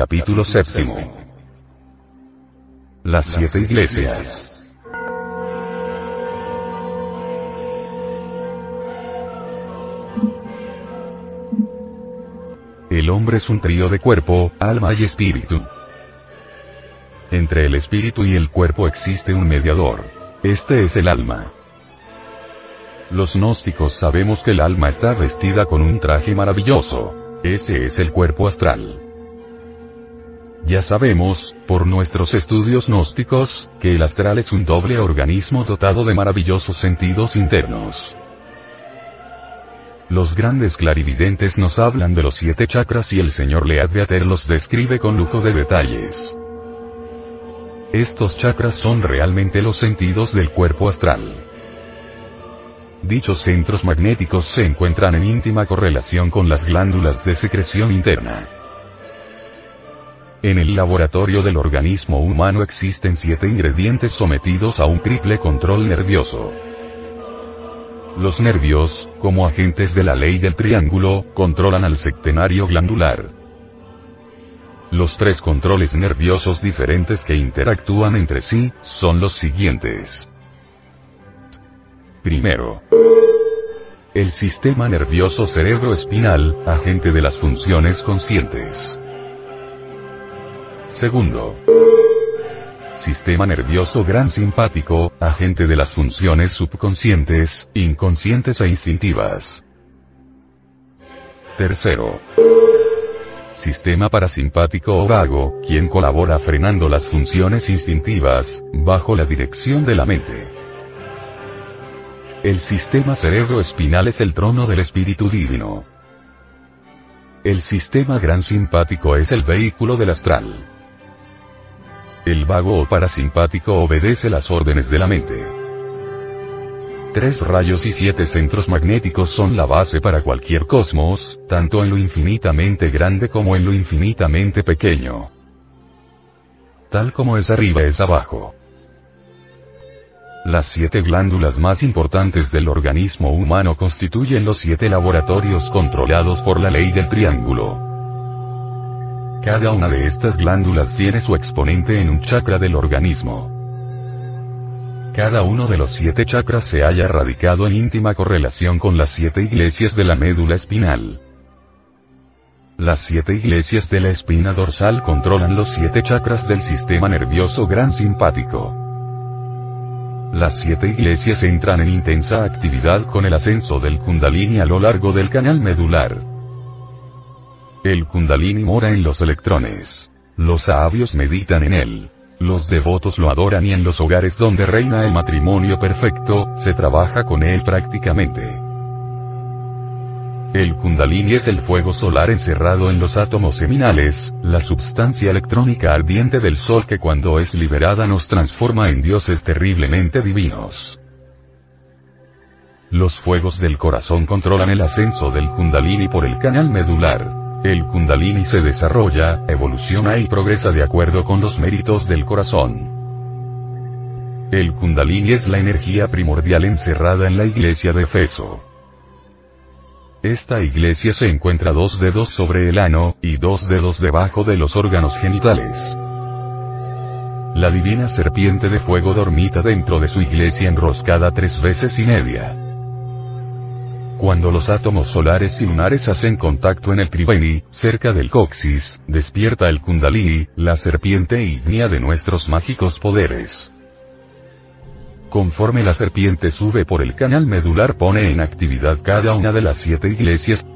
Capítulo séptimo. Las siete iglesias. El hombre es un trío de cuerpo, alma y espíritu. Entre el espíritu y el cuerpo existe un mediador. Este es el alma. Los gnósticos sabemos que el alma está vestida con un traje maravilloso. Ese es el cuerpo astral. Ya sabemos, por nuestros estudios gnósticos, que el astral es un doble organismo dotado de maravillosos sentidos internos. Los grandes clarividentes nos hablan de los siete chakras y el señor Leadbeater los describe con lujo de detalles. Estos chakras son realmente los sentidos del cuerpo astral. Dichos centros magnéticos se encuentran en íntima correlación con las glándulas de secreción interna. En el laboratorio del organismo humano existen siete ingredientes sometidos a un triple control nervioso. Los nervios, como agentes de la ley del triángulo, controlan al septenario glandular. Los tres controles nerviosos diferentes que interactúan entre sí, son los siguientes. Primero. El sistema nervioso cerebroespinal, agente de las funciones conscientes. Segundo. Sistema nervioso gran simpático, agente de las funciones subconscientes, inconscientes e instintivas. Tercero. Sistema parasimpático o vago, quien colabora frenando las funciones instintivas, bajo la dirección de la mente. El sistema cerebroespinal es el trono del espíritu divino. El sistema gran simpático es el vehículo del astral. El vago o parasimpático obedece las órdenes de la mente. Tres rayos y siete centros magnéticos son la base para cualquier cosmos, tanto en lo infinitamente grande como en lo infinitamente pequeño. Tal como es arriba es abajo. Las siete glándulas más importantes del organismo humano constituyen los siete laboratorios controlados por la ley del triángulo. Cada una de estas glándulas tiene su exponente en un chakra del organismo. Cada uno de los siete chakras se halla radicado en íntima correlación con las siete iglesias de la médula espinal. Las siete iglesias de la espina dorsal controlan los siete chakras del sistema nervioso gran simpático. Las siete iglesias entran en intensa actividad con el ascenso del kundalini a lo largo del canal medular. El kundalini mora en los electrones. Los sabios meditan en él. Los devotos lo adoran y en los hogares donde reina el matrimonio perfecto, se trabaja con él prácticamente. El kundalini es el fuego solar encerrado en los átomos seminales, la substancia electrónica ardiente del sol que cuando es liberada nos transforma en dioses terriblemente divinos. Los fuegos del corazón controlan el ascenso del kundalini por el canal medular. El kundalini se desarrolla, evoluciona y progresa de acuerdo con los méritos del corazón. El kundalini es la energía primordial encerrada en la iglesia de Efeso. Esta iglesia se encuentra dos dedos sobre el ano, y dos dedos debajo de los órganos genitales. La divina serpiente de fuego dormita dentro de su iglesia enroscada tres veces y media. Cuando los átomos solares y lunares hacen contacto en el Triveni, cerca del coxis, despierta el Kundalini, la serpiente ígnea de nuestros mágicos poderes. Conforme la serpiente sube por el canal medular pone en actividad cada una de las siete iglesias,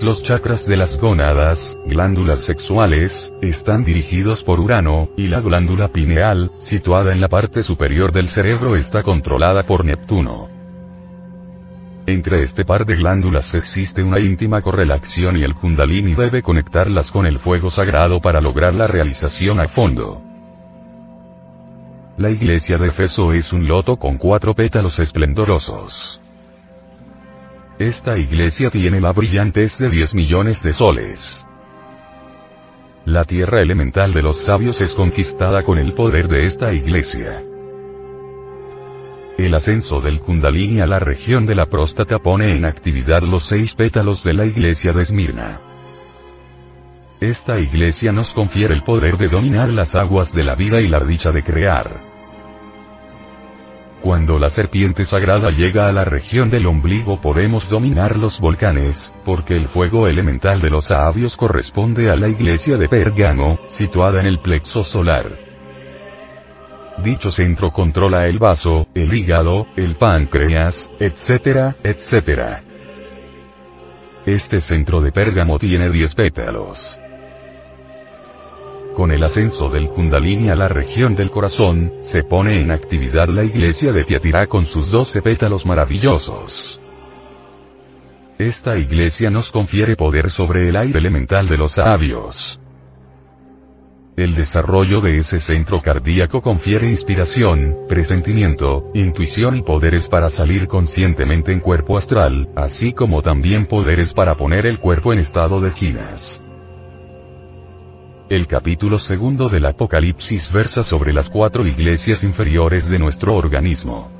Los chakras de las gónadas, glándulas sexuales, están dirigidos por Urano, y la glándula pineal, situada en la parte superior del cerebro, está controlada por Neptuno. Entre este par de glándulas existe una íntima correlación y el kundalini debe conectarlas con el fuego sagrado para lograr la realización a fondo. La iglesia de Efeso es un loto con cuatro pétalos esplendorosos. Esta iglesia tiene la brillantez de 10 millones de soles. La tierra elemental de los sabios es conquistada con el poder de esta iglesia. El ascenso del Kundalini a la región de la próstata pone en actividad los seis pétalos de la iglesia de Esmirna. Esta iglesia nos confiere el poder de dominar las aguas de la vida y la dicha de crear. Cuando la serpiente sagrada llega a la región del ombligo podemos dominar los volcanes, porque el fuego elemental de los sabios corresponde a la iglesia de Pérgamo, situada en el plexo solar. Dicho centro controla el vaso, el hígado, el páncreas, etc., etc. Este centro de Pérgamo tiene 10 pétalos. Con el ascenso del Kundalini a la región del corazón, se pone en actividad la iglesia de Tiatirá con sus doce pétalos maravillosos. Esta iglesia nos confiere poder sobre el aire elemental de los sabios. El desarrollo de ese centro cardíaco confiere inspiración, presentimiento, intuición y poderes para salir conscientemente en cuerpo astral, así como también poderes para poner el cuerpo en estado de ginas. El capítulo segundo del Apocalipsis versa sobre las cuatro iglesias inferiores de nuestro organismo.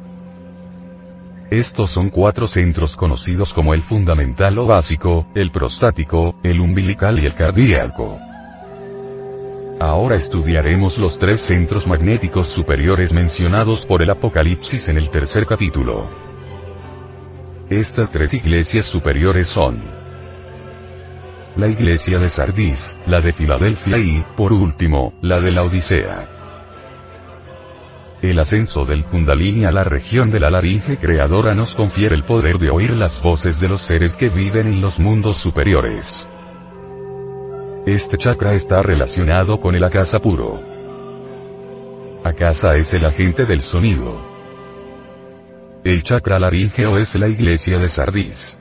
Estos son cuatro centros conocidos como el fundamental o básico, el prostático, el umbilical y el cardíaco. Ahora estudiaremos los tres centros magnéticos superiores mencionados por el Apocalipsis en el tercer capítulo. Estas tres iglesias superiores son la iglesia de Sardis, la de Filadelfia y, por último, la de la Odisea. El ascenso del Kundalini a la región de la laringe creadora nos confiere el poder de oír las voces de los seres que viven en los mundos superiores. Este chakra está relacionado con el Akasa puro. Akasa es el agente del sonido. El chakra laríngeo es la iglesia de Sardis.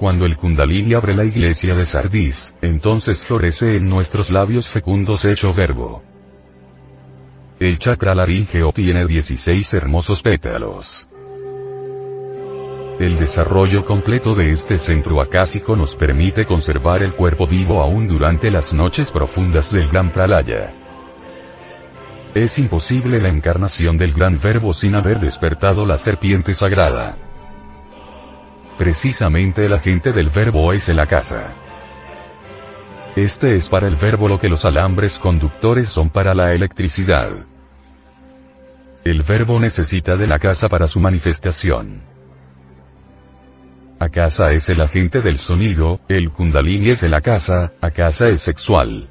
Cuando el Kundalini abre la iglesia de Sardis, entonces florece en nuestros labios fecundos hecho verbo. El chakra laríngeo tiene 16 hermosos pétalos. El desarrollo completo de este centro acásico nos permite conservar el cuerpo vivo aún durante las noches profundas del Gran Pralaya. Es imposible la encarnación del gran verbo sin haber despertado la serpiente sagrada. Precisamente el agente del verbo es la casa. Este es para el verbo lo que los alambres conductores son para la electricidad. El verbo necesita de la casa para su manifestación. Casa es el agente del sonido, el kundalini es la casa, casa es sexual.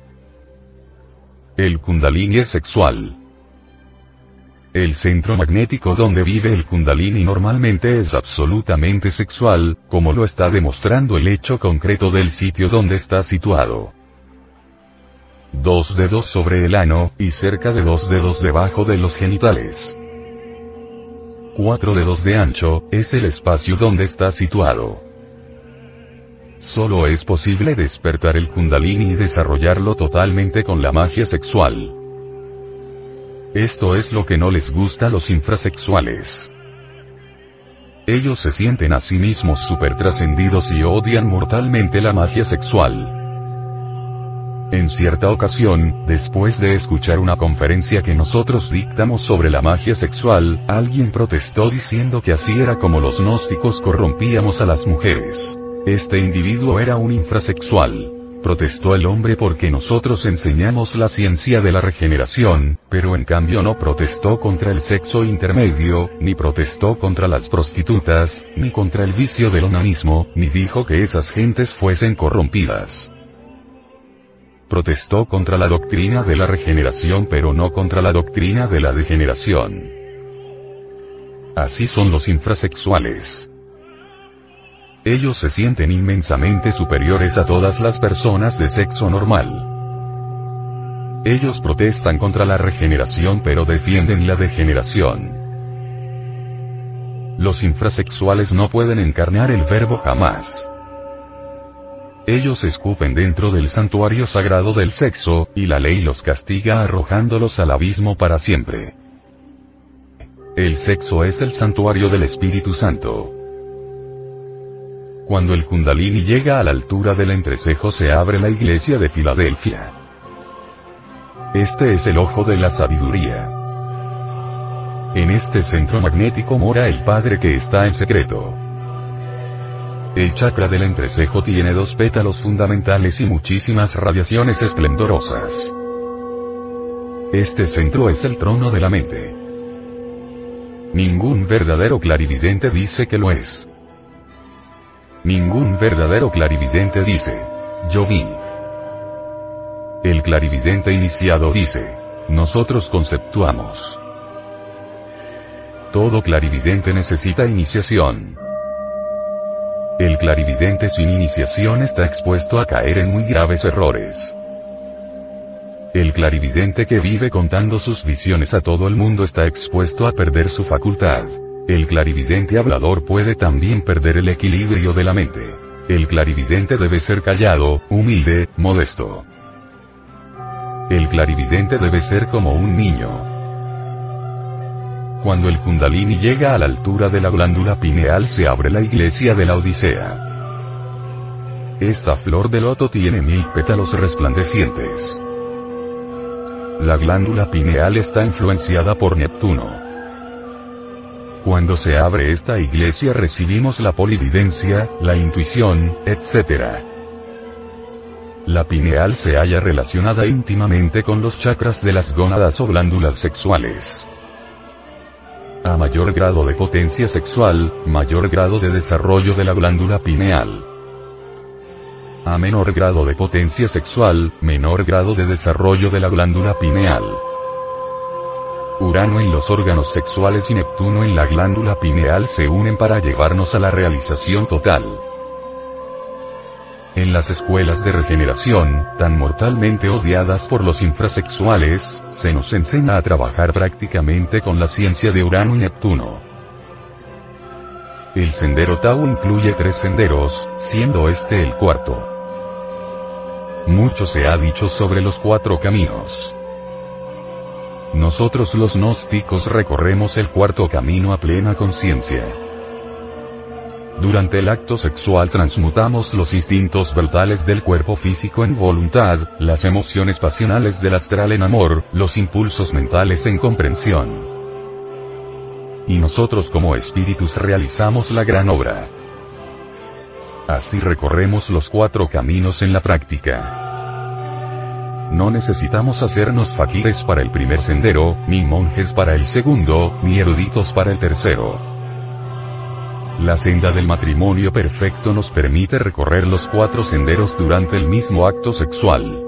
El kundalini es sexual. El centro magnético donde vive el kundalini normalmente es absolutamente sexual, como lo está demostrando el hecho concreto del sitio donde está situado. Dos dedos sobre el ano, y cerca de dos dedos debajo de los genitales. Cuatro dedos de ancho, es el espacio donde está situado. Solo es posible despertar el kundalini y desarrollarlo totalmente con la magia sexual. Esto es lo que no les gusta a los infrasexuales. Ellos se sienten a sí mismos super trascendidos y odian mortalmente la magia sexual. En cierta ocasión, después de escuchar una conferencia que nosotros dictamos sobre la magia sexual, alguien protestó diciendo que así era como los gnósticos corrompíamos a las mujeres. Este individuo era un infrasexual protestó el hombre porque nosotros enseñamos la ciencia de la regeneración, pero en cambio no protestó contra el sexo intermedio, ni protestó contra las prostitutas, ni contra el vicio del onanismo, ni dijo que esas gentes fuesen corrompidas. Protestó contra la doctrina de la regeneración pero no contra la doctrina de la degeneración. Así son los infrasexuales. Ellos se sienten inmensamente superiores a todas las personas de sexo normal. Ellos protestan contra la regeneración pero defienden la degeneración. Los infrasexuales no pueden encarnar el verbo jamás. Ellos escupen dentro del santuario sagrado del sexo, y la ley los castiga arrojándolos al abismo para siempre. El sexo es el santuario del Espíritu Santo. Cuando el Kundalini llega a la altura del entrecejo se abre la iglesia de Filadelfia. Este es el ojo de la sabiduría. En este centro magnético mora el Padre que está en secreto. El chakra del entrecejo tiene dos pétalos fundamentales y muchísimas radiaciones esplendorosas. Este centro es el trono de la mente. Ningún verdadero clarividente dice que lo es. Ningún verdadero clarividente dice, yo vi. El clarividente iniciado dice, nosotros conceptuamos. Todo clarividente necesita iniciación. El clarividente sin iniciación está expuesto a caer en muy graves errores. El clarividente que vive contando sus visiones a todo el mundo está expuesto a perder su facultad. El clarividente hablador puede también perder el equilibrio de la mente. El clarividente debe ser callado, humilde, modesto. El clarividente debe ser como un niño. Cuando el kundalini llega a la altura de la glándula pineal se abre la iglesia de la Odisea. Esta flor de loto tiene mil pétalos resplandecientes. La glándula pineal está influenciada por Neptuno. Cuando se abre esta iglesia recibimos la polividencia, la intuición, etc. La pineal se halla relacionada íntimamente con los chakras de las gónadas o glándulas sexuales. A mayor grado de potencia sexual, mayor grado de desarrollo de la glándula pineal. A menor grado de potencia sexual, menor grado de desarrollo de la glándula pineal. Urano en los órganos sexuales y Neptuno en la glándula pineal se unen para llevarnos a la realización total. En las escuelas de regeneración, tan mortalmente odiadas por los infrasexuales, se nos enseña a trabajar prácticamente con la ciencia de Urano y Neptuno. El sendero Tao incluye tres senderos, siendo este el cuarto. Mucho se ha dicho sobre los cuatro caminos. Nosotros los gnósticos recorremos el cuarto camino a plena conciencia. Durante el acto sexual transmutamos los instintos brutales del cuerpo físico en voluntad, las emociones pasionales del astral en amor, los impulsos mentales en comprensión. Y nosotros como espíritus realizamos la gran obra. Así recorremos los cuatro caminos en la práctica. No necesitamos hacernos faquires para el primer sendero, ni monjes para el segundo, ni eruditos para el tercero. La senda del matrimonio perfecto nos permite recorrer los cuatro senderos durante el mismo acto sexual.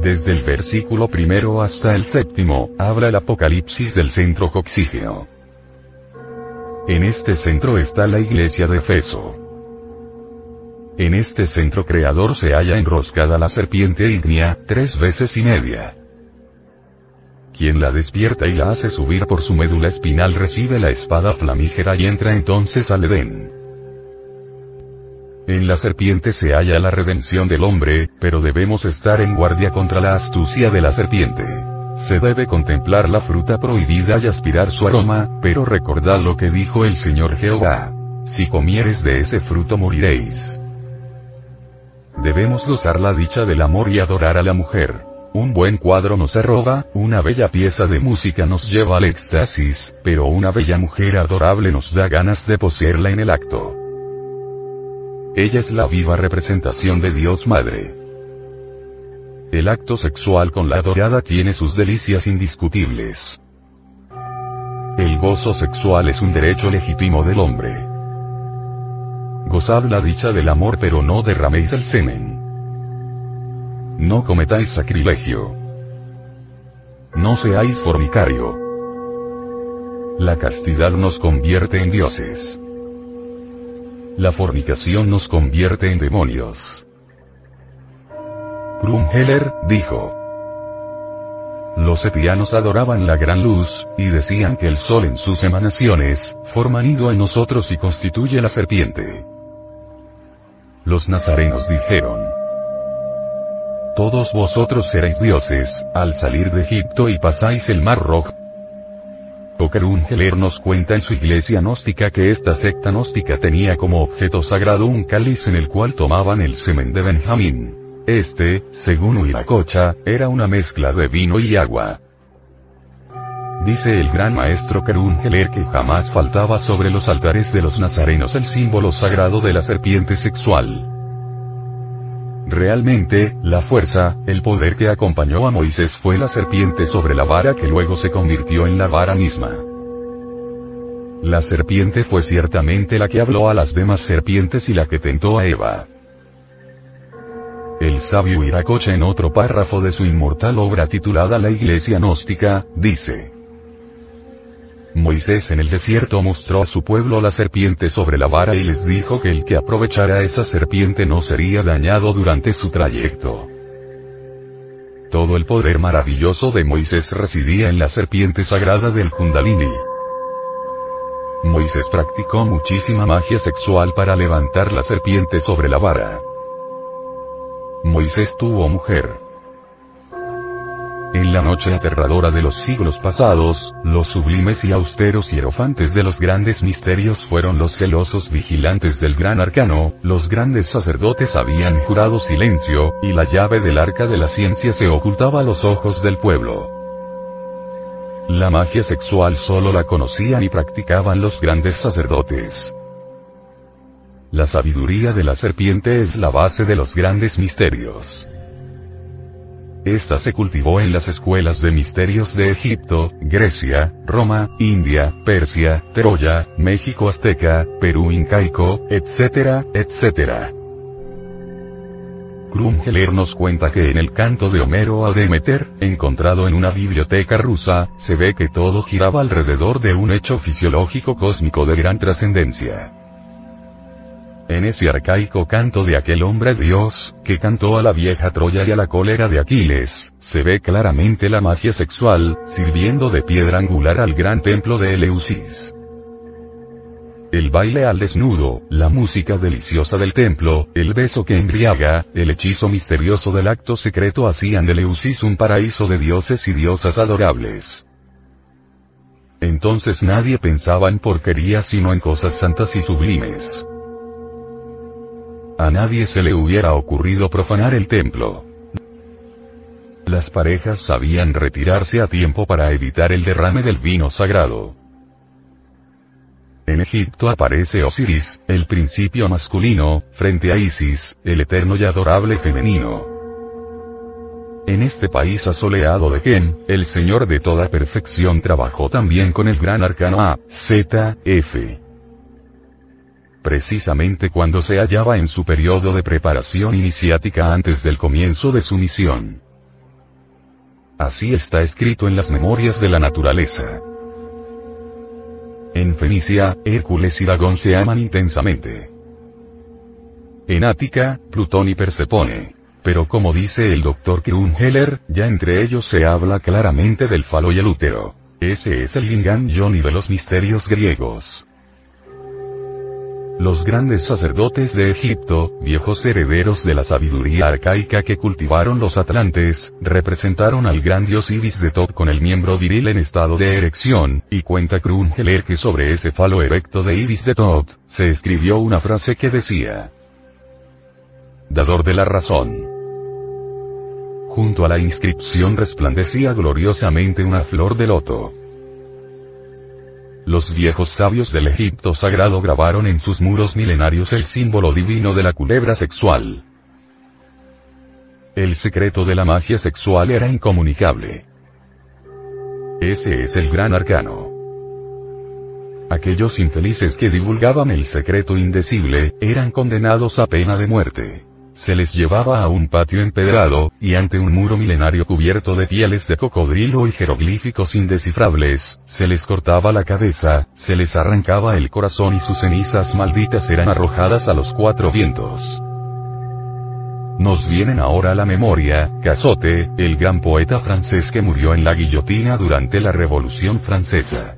Desde el versículo primero hasta el séptimo, habla el apocalipsis del centro coxígeno. En este centro está la iglesia de Efeso. En este centro creador se halla enroscada la serpiente ígnea, tres veces y media. Quien la despierta y la hace subir por su médula espinal recibe la espada flamígera y entra entonces al Edén. En la serpiente se halla la redención del hombre, pero debemos estar en guardia contra la astucia de la serpiente. Se debe contemplar la fruta prohibida y aspirar su aroma, pero recordad lo que dijo el Señor Jehová. Si comieres de ese fruto moriréis. Debemos gozar la dicha del amor y adorar a la mujer. Un buen cuadro nos arroba, una bella pieza de música nos lleva al éxtasis, pero una bella mujer adorable nos da ganas de poseerla en el acto. Ella es la viva representación de Dios Madre. El acto sexual con la adorada tiene sus delicias indiscutibles. El gozo sexual es un derecho legítimo del hombre. Gozad la dicha del amor pero no derraméis el semen. No cometáis sacrilegio. No seáis fornicario. La castidad nos convierte en dioses. la fornicación nos convierte en demonios. Krumheller, dijo. Los etianos adoraban la gran luz, y decían que el sol en sus emanaciones, forma nido en nosotros y constituye la serpiente. Los nazarenos dijeron, Todos vosotros seréis dioses, al salir de Egipto y pasáis el mar rojo. Heller nos cuenta en su iglesia gnóstica que esta secta gnóstica tenía como objeto sagrado un cáliz en el cual tomaban el semen de Benjamín. Este, según Huiracocha, era una mezcla de vino y agua. Dice el gran maestro Heller que jamás faltaba sobre los altares de los nazarenos el símbolo sagrado de la serpiente sexual. Realmente, la fuerza, el poder que acompañó a Moisés fue la serpiente sobre la vara que luego se convirtió en la vara misma. La serpiente fue ciertamente la que habló a las demás serpientes y la que tentó a Eva. El sabio Iracocha en otro párrafo de su inmortal obra titulada La Iglesia Gnóstica, dice. Moisés en el desierto mostró a su pueblo la serpiente sobre la vara y les dijo que el que aprovechara esa serpiente no sería dañado durante su trayecto. Todo el poder maravilloso de Moisés residía en la serpiente sagrada del Kundalini. Moisés practicó muchísima magia sexual para levantar la serpiente sobre la vara. Moisés tuvo mujer. En la noche aterradora de los siglos pasados, los sublimes y austeros hierofantes de los grandes misterios fueron los celosos vigilantes del gran arcano, los grandes sacerdotes habían jurado silencio, y la llave del arca de la ciencia se ocultaba a los ojos del pueblo. La magia sexual solo la conocían y practicaban los grandes sacerdotes. La sabiduría de la serpiente es la base de los grandes misterios. Esta se cultivó en las escuelas de misterios de Egipto, Grecia, Roma, India, Persia, Troya, México azteca, Perú incaico, etc., etc. Krumheller nos cuenta que en el canto de Homero a Demeter, encontrado en una biblioteca rusa, se ve que todo giraba alrededor de un hecho fisiológico cósmico de gran trascendencia. En ese arcaico canto de aquel hombre Dios, que cantó a la vieja Troya y a la cólera de Aquiles, se ve claramente la magia sexual, sirviendo de piedra angular al gran templo de Eleusis. El baile al desnudo, la música deliciosa del templo, el beso que embriaga, el hechizo misterioso del acto secreto hacían de Eleusis un paraíso de dioses y diosas adorables. Entonces nadie pensaba en porquerías sino en cosas santas y sublimes. A nadie se le hubiera ocurrido profanar el templo. Las parejas sabían retirarse a tiempo para evitar el derrame del vino sagrado. En Egipto aparece Osiris, el principio masculino, frente a Isis, el eterno y adorable femenino. En este país asoleado de Ken, el Señor de toda perfección trabajó también con el gran arcano A, Z, F precisamente cuando se hallaba en su periodo de preparación iniciática antes del comienzo de su misión. Así está escrito en las memorias de la naturaleza. En Fenicia, Hércules y Dagón se aman intensamente. En Ática, Plutón y Persepone. Pero como dice el Dr. Krumheller, ya entre ellos se habla claramente del falo y el útero. Ese es el Lingam Yoni de los misterios griegos. Los grandes sacerdotes de Egipto, viejos herederos de la sabiduría arcaica que cultivaron los atlantes, representaron al gran dios Ibis de Tot con el miembro viril en estado de erección, y cuenta Krungeler que sobre ese falo erecto de Ibis de Tot, se escribió una frase que decía, Dador de la razón. Junto a la inscripción resplandecía gloriosamente una flor de loto. Los viejos sabios del Egipto sagrado grabaron en sus muros milenarios el símbolo divino de la culebra sexual. El secreto de la magia sexual era incomunicable. Ese es el gran arcano. Aquellos infelices que divulgaban el secreto indecible, eran condenados a pena de muerte. Se les llevaba a un patio empedrado, y ante un muro milenario cubierto de pieles de cocodrilo y jeroglíficos indescifrables, se les cortaba la cabeza, se les arrancaba el corazón y sus cenizas malditas eran arrojadas a los cuatro vientos. Nos vienen ahora a la memoria, Cazotte, el gran poeta francés que murió en la guillotina durante la Revolución Francesa.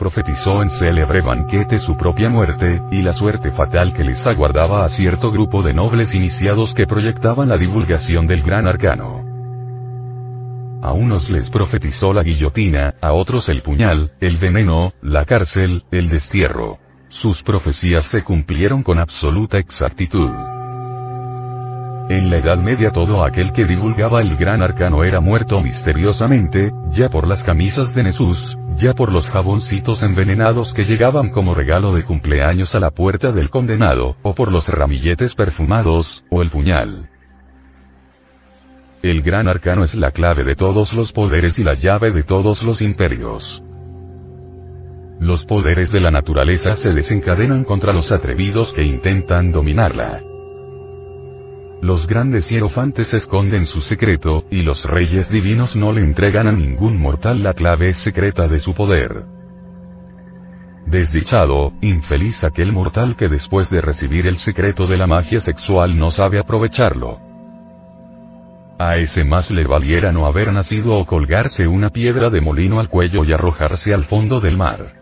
Profetizó en célebre banquete su propia muerte, y la suerte fatal que les aguardaba a cierto grupo de nobles iniciados que proyectaban la divulgación del gran arcano. A unos les profetizó la guillotina, a otros el puñal, el veneno, la cárcel, el destierro. Sus profecías se cumplieron con absoluta exactitud. En la Edad Media todo aquel que divulgaba el gran arcano era muerto misteriosamente, ya por las camisas de Nesús, ya por los jaboncitos envenenados que llegaban como regalo de cumpleaños a la puerta del condenado, o por los ramilletes perfumados, o el puñal. El gran arcano es la clave de todos los poderes y la llave de todos los imperios. Los poderes de la naturaleza se desencadenan contra los atrevidos que intentan dominarla. Los grandes hierofantes esconden su secreto, y los reyes divinos no le entregan a ningún mortal la clave secreta de su poder. Desdichado, infeliz aquel mortal que después de recibir el secreto de la magia sexual no sabe aprovecharlo. A ese más le valiera no haber nacido o colgarse una piedra de molino al cuello y arrojarse al fondo del mar.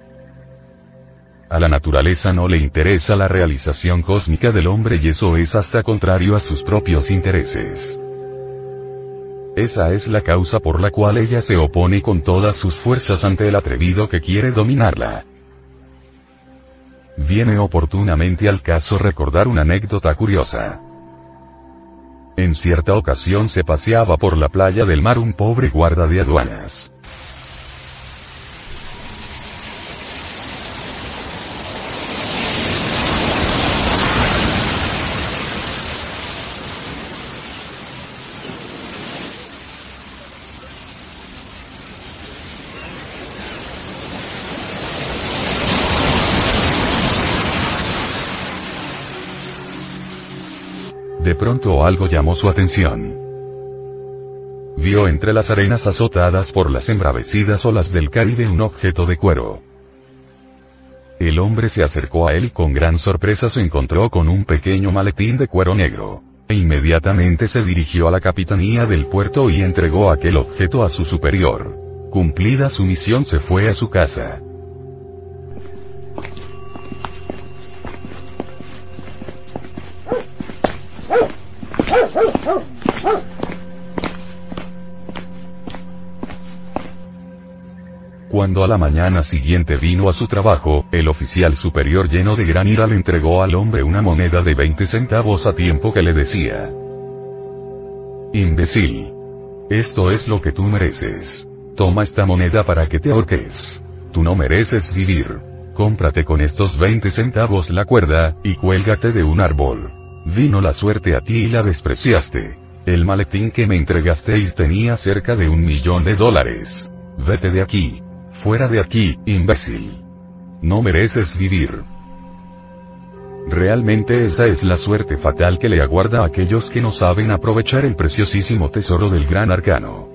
A la naturaleza no le interesa la realización cósmica del hombre y eso es hasta contrario a sus propios intereses. Esa es la causa por la cual ella se opone con todas sus fuerzas ante el atrevido que quiere dominarla. Viene oportunamente al caso recordar una anécdota curiosa. En cierta ocasión se paseaba por la playa del mar un pobre guarda de aduanas. De pronto algo llamó su atención. Vio entre las arenas azotadas por las embravecidas olas del Caribe un objeto de cuero. El hombre se acercó a él y con gran sorpresa se encontró con un pequeño maletín de cuero negro. E inmediatamente se dirigió a la capitanía del puerto y entregó aquel objeto a su superior. Cumplida su misión se fue a su casa. Cuando a la mañana siguiente vino a su trabajo, el oficial superior lleno de gran ira le entregó al hombre una moneda de 20 centavos a tiempo que le decía. Imbécil. Esto es lo que tú mereces. Toma esta moneda para que te ahorques. Tú no mereces vivir. Cómprate con estos 20 centavos la cuerda, y cuélgate de un árbol. Vino la suerte a ti y la despreciaste. El maletín que me entregasteis tenía cerca de un millón de dólares. Vete de aquí. Fuera de aquí, imbécil. No mereces vivir. Realmente esa es la suerte fatal que le aguarda a aquellos que no saben aprovechar el preciosísimo tesoro del gran arcano.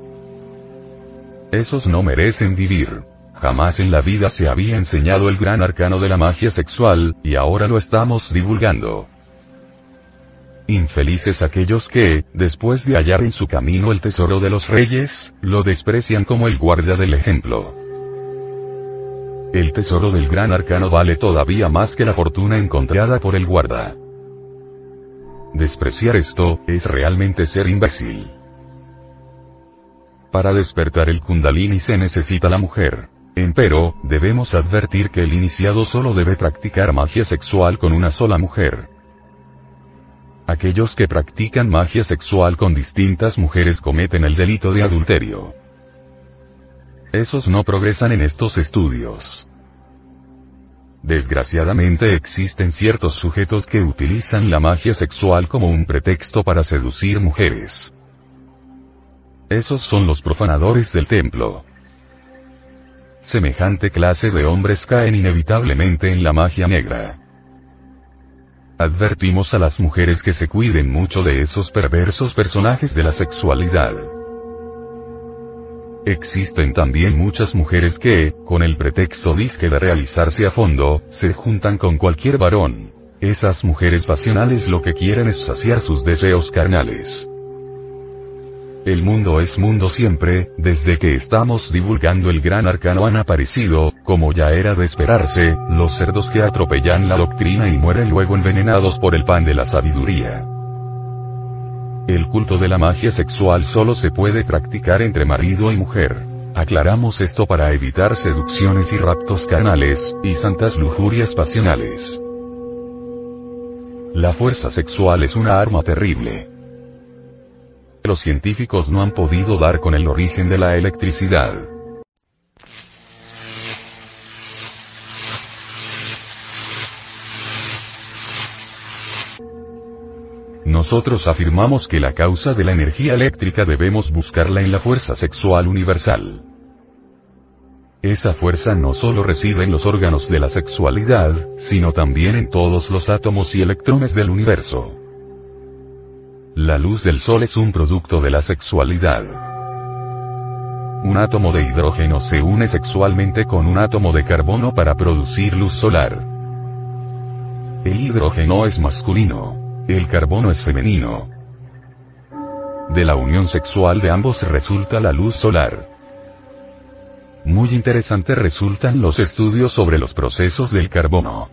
Esos no merecen vivir. Jamás en la vida se había enseñado el gran arcano de la magia sexual, y ahora lo estamos divulgando. Infelices aquellos que, después de hallar en su camino el tesoro de los reyes, lo desprecian como el guardia del ejemplo. El tesoro del gran arcano vale todavía más que la fortuna encontrada por el guarda. Despreciar esto, es realmente ser imbécil. Para despertar el kundalini se necesita la mujer. Empero, debemos advertir que el iniciado solo debe practicar magia sexual con una sola mujer. Aquellos que practican magia sexual con distintas mujeres cometen el delito de adulterio. Esos no progresan en estos estudios. Desgraciadamente existen ciertos sujetos que utilizan la magia sexual como un pretexto para seducir mujeres. Esos son los profanadores del templo. Semejante clase de hombres caen inevitablemente en la magia negra. Advertimos a las mujeres que se cuiden mucho de esos perversos personajes de la sexualidad. Existen también muchas mujeres que, con el pretexto disque de realizarse a fondo, se juntan con cualquier varón. Esas mujeres pasionales lo que quieren es saciar sus deseos carnales. El mundo es mundo siempre, desde que estamos divulgando el gran arcano han aparecido, como ya era de esperarse, los cerdos que atropellan la doctrina y mueren luego envenenados por el pan de la sabiduría. El culto de la magia sexual solo se puede practicar entre marido y mujer. Aclaramos esto para evitar seducciones y raptos canales, y santas lujurias pasionales. La fuerza sexual es una arma terrible. Los científicos no han podido dar con el origen de la electricidad. Nosotros afirmamos que la causa de la energía eléctrica debemos buscarla en la fuerza sexual universal. Esa fuerza no solo reside en los órganos de la sexualidad, sino también en todos los átomos y electrones del universo. La luz del sol es un producto de la sexualidad. Un átomo de hidrógeno se une sexualmente con un átomo de carbono para producir luz solar. El hidrógeno es masculino. El carbono es femenino. De la unión sexual de ambos resulta la luz solar. Muy interesante resultan los estudios sobre los procesos del carbono.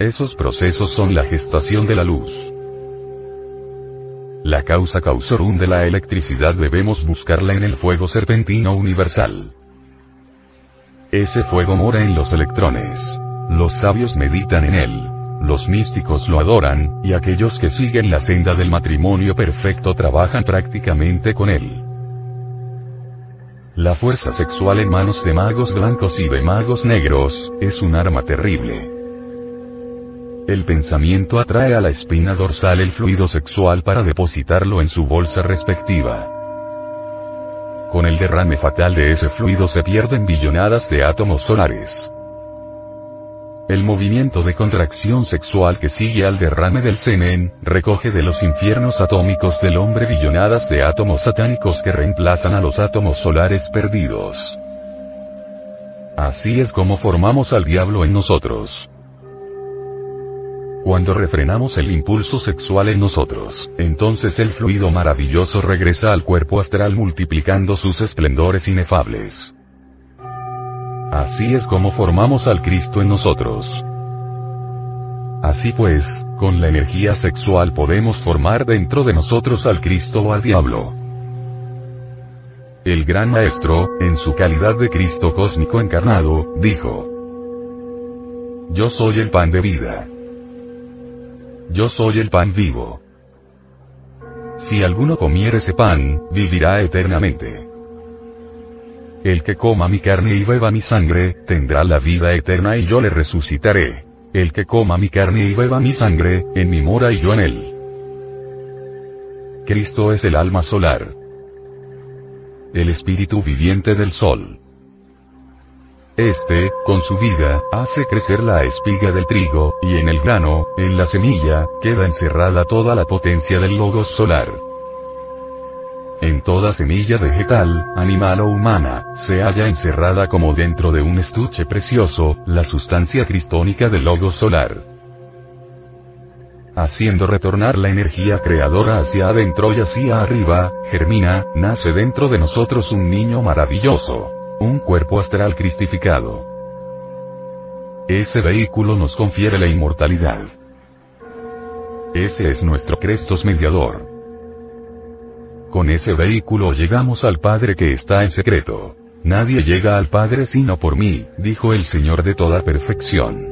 Esos procesos son la gestación de la luz. La causa causorum de la electricidad debemos buscarla en el fuego serpentino universal. Ese fuego mora en los electrones. Los sabios meditan en él. Los místicos lo adoran, y aquellos que siguen la senda del matrimonio perfecto trabajan prácticamente con él. La fuerza sexual en manos de magos blancos y de magos negros, es un arma terrible. El pensamiento atrae a la espina dorsal el fluido sexual para depositarlo en su bolsa respectiva. Con el derrame fatal de ese fluido se pierden billonadas de átomos solares. El movimiento de contracción sexual que sigue al derrame del semen, recoge de los infiernos atómicos del hombre billonadas de átomos satánicos que reemplazan a los átomos solares perdidos. Así es como formamos al diablo en nosotros. Cuando refrenamos el impulso sexual en nosotros, entonces el fluido maravilloso regresa al cuerpo astral multiplicando sus esplendores inefables. Así es como formamos al Cristo en nosotros. Así pues, con la energía sexual podemos formar dentro de nosotros al Cristo o al diablo. El gran maestro, en su calidad de Cristo cósmico encarnado, dijo, Yo soy el pan de vida. Yo soy el pan vivo. Si alguno comiere ese pan, vivirá eternamente. El que coma mi carne y beba mi sangre, tendrá la vida eterna y yo le resucitaré. El que coma mi carne y beba mi sangre, en mi mora y yo en él. Cristo es el alma solar. El espíritu viviente del sol. Este, con su vida, hace crecer la espiga del trigo, y en el grano, en la semilla, queda encerrada toda la potencia del logos solar. En toda semilla vegetal, animal o humana, se halla encerrada como dentro de un estuche precioso, la sustancia cristónica del logo solar. Haciendo retornar la energía creadora hacia adentro y hacia arriba, germina, nace dentro de nosotros un niño maravilloso. Un cuerpo astral cristificado. Ese vehículo nos confiere la inmortalidad. Ese es nuestro Crestos mediador. Con ese vehículo llegamos al Padre que está en secreto. Nadie llega al Padre sino por mí, dijo el Señor de toda perfección.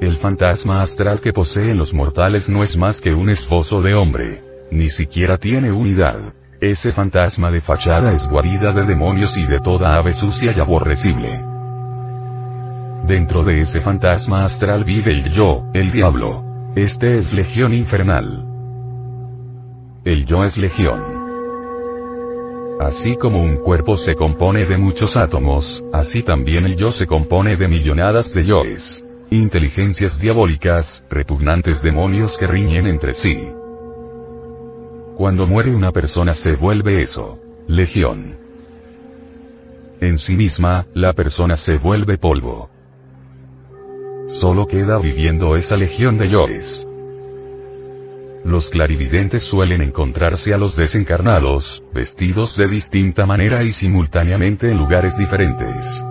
El fantasma astral que poseen los mortales no es más que un esposo de hombre. Ni siquiera tiene unidad. Ese fantasma de fachada es guarida de demonios y de toda ave sucia y aborrecible. Dentro de ese fantasma astral vive el yo, el diablo. Este es legión infernal. El yo es legión. Así como un cuerpo se compone de muchos átomos, así también el yo se compone de millonadas de yoes. Inteligencias diabólicas, repugnantes demonios que riñen entre sí. Cuando muere una persona se vuelve eso. Legión. En sí misma, la persona se vuelve polvo. Solo queda viviendo esa legión de yoes. Los clarividentes suelen encontrarse a los desencarnados, vestidos de distinta manera y simultáneamente en lugares diferentes.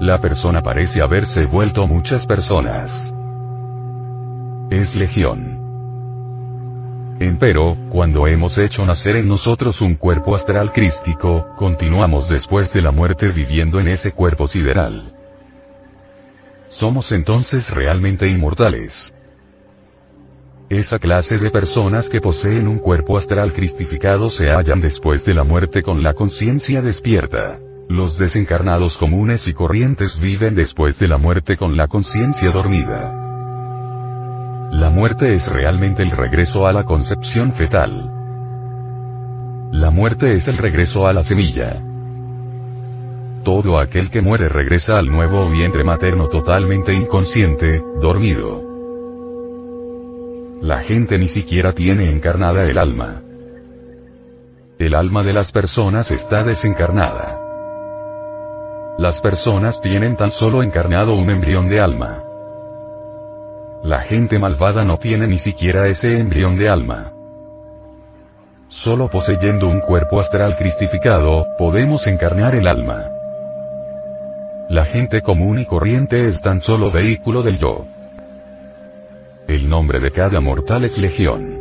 La persona parece haberse vuelto muchas personas. Es legión. Empero, cuando hemos hecho nacer en nosotros un cuerpo astral crístico, continuamos después de la muerte viviendo en ese cuerpo sideral. Somos entonces realmente inmortales. Esa clase de personas que poseen un cuerpo astral cristificado se hallan después de la muerte con la conciencia despierta. Los desencarnados comunes y corrientes viven después de la muerte con la conciencia dormida. La muerte es realmente el regreso a la concepción fetal. La muerte es el regreso a la semilla. Todo aquel que muere regresa al nuevo vientre materno totalmente inconsciente, dormido. La gente ni siquiera tiene encarnada el alma. El alma de las personas está desencarnada. Las personas tienen tan solo encarnado un embrión de alma. La gente malvada no tiene ni siquiera ese embrión de alma. Solo poseyendo un cuerpo astral cristificado, podemos encarnar el alma. La gente común y corriente es tan solo vehículo del yo. El nombre de cada mortal es Legión.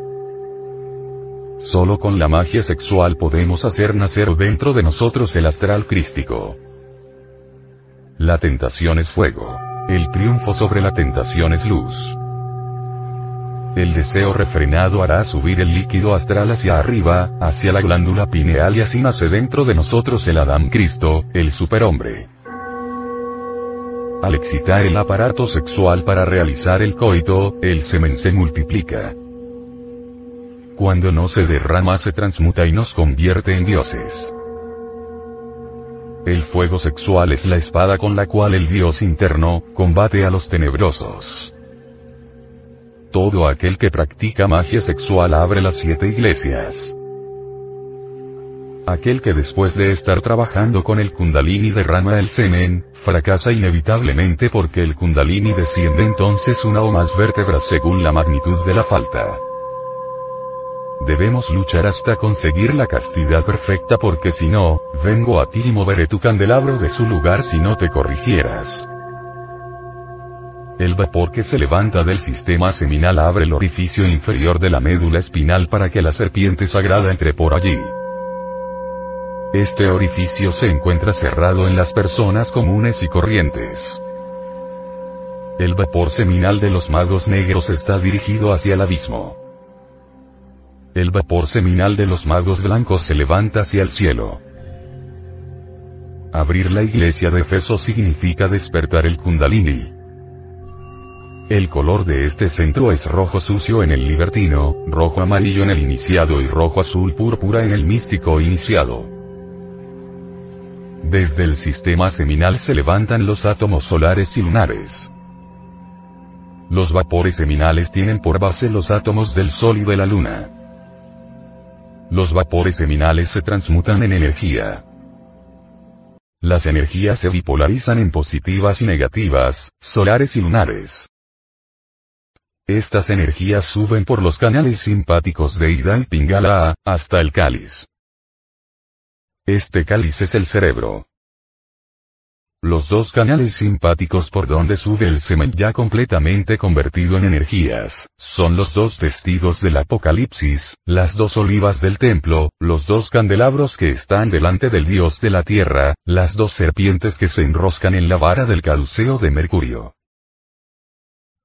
Solo con la magia sexual podemos hacer nacer dentro de nosotros el astral crístico. La tentación es fuego. El triunfo sobre la tentación es luz. El deseo refrenado hará subir el líquido astral hacia arriba, hacia la glándula pineal y así nace dentro de nosotros el Adán Cristo, el superhombre. Al excitar el aparato sexual para realizar el coito, el semen se multiplica. Cuando no se derrama se transmuta y nos convierte en dioses. El fuego sexual es la espada con la cual el dios interno, combate a los tenebrosos. Todo aquel que practica magia sexual abre las siete iglesias. Aquel que después de estar trabajando con el kundalini derrama el semen, fracasa inevitablemente porque el kundalini desciende entonces una o más vértebras según la magnitud de la falta. Debemos luchar hasta conseguir la castidad perfecta porque si no, vengo a ti y moveré tu candelabro de su lugar si no te corrigieras. El vapor que se levanta del sistema seminal abre el orificio inferior de la médula espinal para que la serpiente sagrada entre por allí. Este orificio se encuentra cerrado en las personas comunes y corrientes. El vapor seminal de los magos negros está dirigido hacia el abismo. El vapor seminal de los magos blancos se levanta hacia el cielo. Abrir la iglesia de Efeso significa despertar el kundalini. El color de este centro es rojo sucio en el libertino, rojo amarillo en el iniciado y rojo azul púrpura en el místico iniciado. Desde el sistema seminal se levantan los átomos solares y lunares. Los vapores seminales tienen por base los átomos del Sol y de la Luna. Los vapores seminales se transmutan en energía. Las energías se bipolarizan en positivas y negativas, solares y lunares. Estas energías suben por los canales simpáticos de Ida y Pingala hasta el cáliz. Este cáliz es el cerebro. los dos canales simpáticos por donde sube el semen ya completamente convertido en energías, son los dos testigos del Apocalipsis, las dos olivas del templo, los dos candelabros que están delante del Dios de la tierra, las dos serpientes que se enroscan en la vara del caduceo de Mercurio.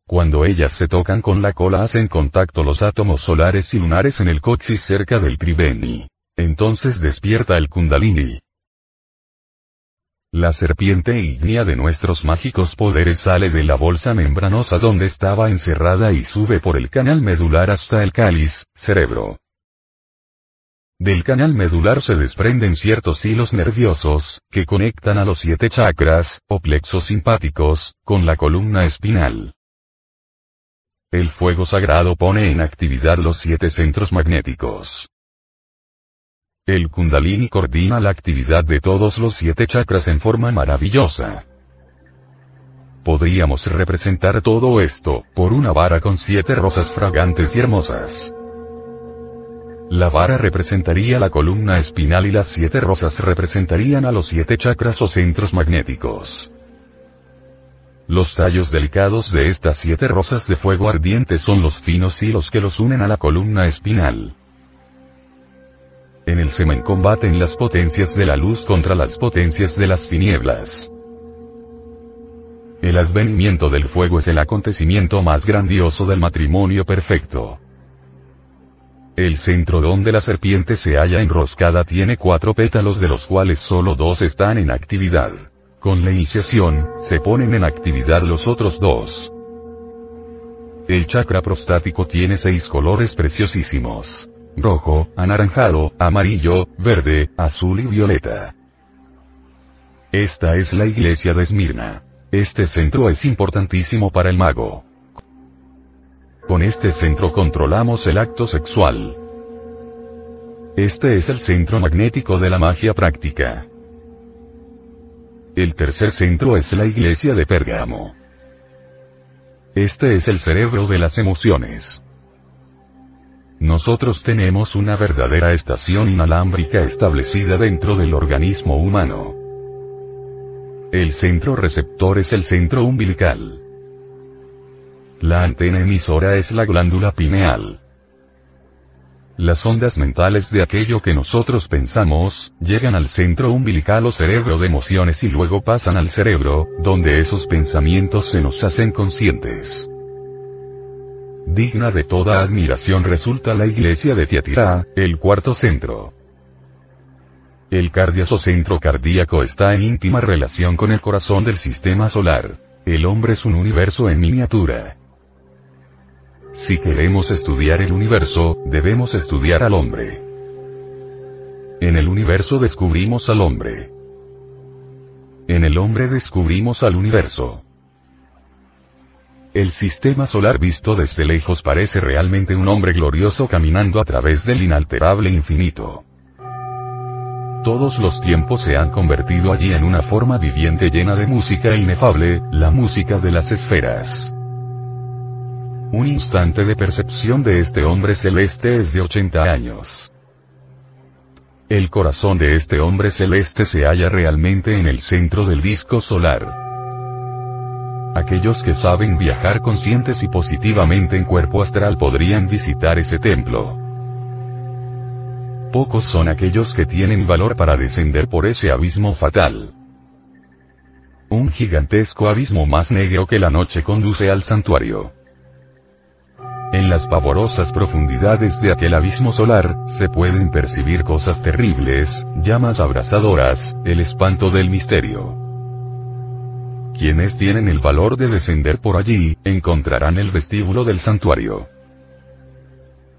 Cuando ellas se tocan con la cola hacen contacto los átomos solares y lunares en el coxis cerca del triveni. Entonces despierta el kundalini. La serpiente ígnea de nuestros mágicos poderes sale de la bolsa membranosa donde estaba encerrada y sube por el canal medular hasta el cáliz, cerebro. Del canal medular se desprenden ciertos hilos nerviosos, que conectan a los siete chakras, o plexos simpáticos, con la columna espinal. El fuego sagrado pone en actividad los siete centros magnéticos. El kundalini coordina la actividad de todos los siete chakras en forma maravillosa. Podríamos representar todo esto, por una vara con siete rosas fragantes y hermosas. La vara representaría la columna espinal y las siete rosas representarían a los siete chakras o centros magnéticos. Los tallos delicados de estas siete rosas de fuego ardiente son los finos hilos que los unen a la columna espinal. En el semen combaten las potencias de la luz contra las potencias de las tinieblas. El advenimiento del fuego es el acontecimiento más grandioso del matrimonio perfecto. El centro donde la serpiente se halla enroscada tiene cuatro pétalos de los cuales solo dos están en actividad. Con la iniciación, se ponen en actividad los otros dos. El chakra prostático tiene seis colores preciosísimos. Rojo, anaranjado, amarillo, verde, azul y violeta. Esta es la iglesia de Esmirna. Este centro es importantísimo para el mago. Con este centro controlamos el acto sexual. Este es el centro magnético de la magia práctica. El tercer centro es la iglesia de Pérgamo. Este es el cerebro de las emociones. Nosotros tenemos una verdadera estación inalámbrica establecida dentro del organismo humano. El centro receptor es el centro umbilical. La antena emisora es la glándula pineal. Las ondas mentales de aquello que nosotros pensamos, llegan al centro umbilical o cerebro de emociones y luego pasan al cerebro, donde esos pensamientos se nos hacen conscientes. Digna de toda admiración resulta la iglesia de Tiatira, el cuarto centro. El cardiaso centro cardíaco está en íntima relación con el corazón del sistema solar. El hombre es un universo en miniatura. Si queremos estudiar el universo, debemos estudiar al hombre. En el universo descubrimos al hombre. En el hombre descubrimos al universo. El sistema solar visto desde lejos parece realmente un hombre glorioso caminando a través del inalterable infinito. Todos los tiempos se han convertido allí en una forma viviente llena de música inefable, la música de las esferas. Un instante de percepción de este hombre celeste es de 80 años. El corazón de este hombre celeste se halla realmente en el centro del disco solar. Aquellos que saben viajar conscientes y positivamente en cuerpo astral podrían visitar ese templo. Pocos son aquellos que tienen valor para descender por ese abismo fatal. Un gigantesco abismo más negro que la noche conduce al santuario. En las pavorosas profundidades de aquel abismo solar, se pueden percibir cosas terribles, llamas abrasadoras, el espanto del misterio. Quienes tienen el valor de descender por allí, encontrarán el vestíbulo del santuario.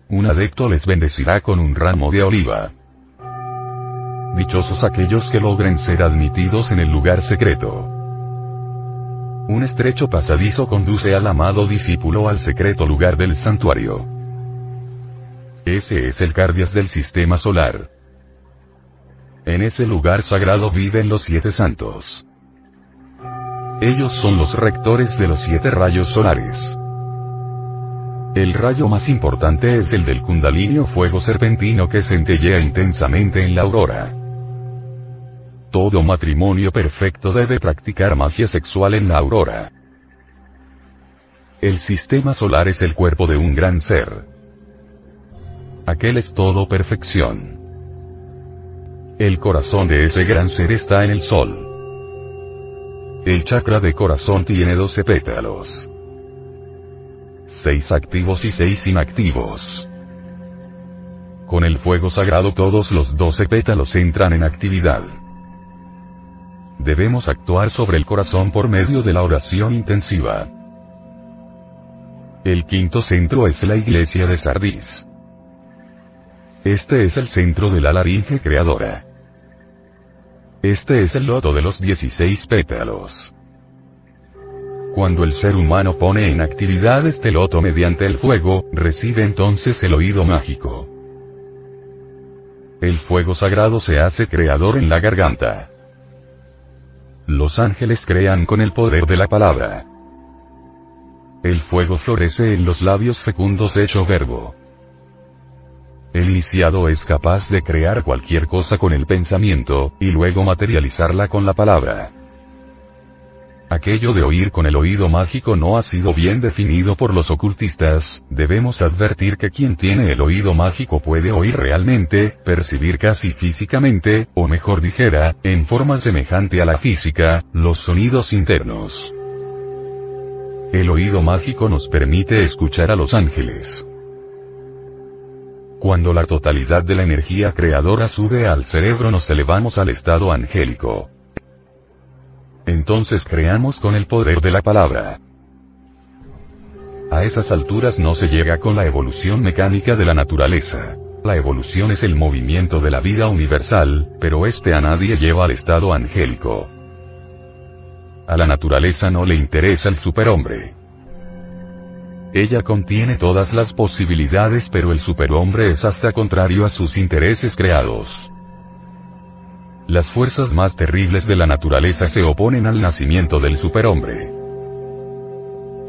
Un adecto les bendecirá con un ramo de oliva. Dichosos aquellos que logren ser admitidos en el lugar secreto. Un estrecho pasadizo conduce al amado discípulo al secreto lugar del santuario. Ese es el Cardias del sistema solar. En ese lugar sagrado viven los siete santos. Ellos son los rectores de los siete rayos solares. El rayo más importante es el del kundalini fuego serpentino que centellea intensamente en la aurora. todo matrimonio perfecto debe practicar magia sexual en la aurora. El sistema solar es el cuerpo de un gran ser. Aquel es todo perfección. El corazón de ese gran ser está en el sol. El chakra de corazón tiene 12 pétalos. 6 activos y 6 inactivos. Con el fuego sagrado todos los 12 pétalos entran en actividad. Debemos actuar sobre el corazón por medio de la oración intensiva. El quinto centro es la iglesia de Sardis. Este es el centro de la laringe creadora. Este es el loto de los 16 pétalos. Cuando el ser humano pone en actividad este loto mediante el fuego, recibe entonces el oído mágico. El fuego sagrado se hace creador en la garganta. Los ángeles crean con el poder de la palabra. El fuego florece en los labios fecundos hecho verbo. El iniciado es capaz de crear cualquier cosa con el pensamiento, y luego materializarla con la palabra. Aquello de oír con el oído mágico no ha sido bien definido por los ocultistas, debemos advertir que quien tiene el oído mágico puede oír realmente, percibir casi físicamente, o mejor dijera, en forma semejante a la física, los sonidos internos. El oído mágico nos permite escuchar a los ángeles. Cuando la totalidad de la energía creadora sube al cerebro nos elevamos al estado angélico entonces creamos con el poder de la palabra. A esas alturas no se llega con la evolución mecánica de la naturaleza. La evolución es el movimiento de la vida universal, pero este a nadie lleva al estado angélico. A la naturaleza no le interesa el superhombre. Ella contiene todas las posibilidades pero el superhombre es hasta contrario a sus intereses creados. Las fuerzas más terribles de la naturaleza se oponen al nacimiento del superhombre.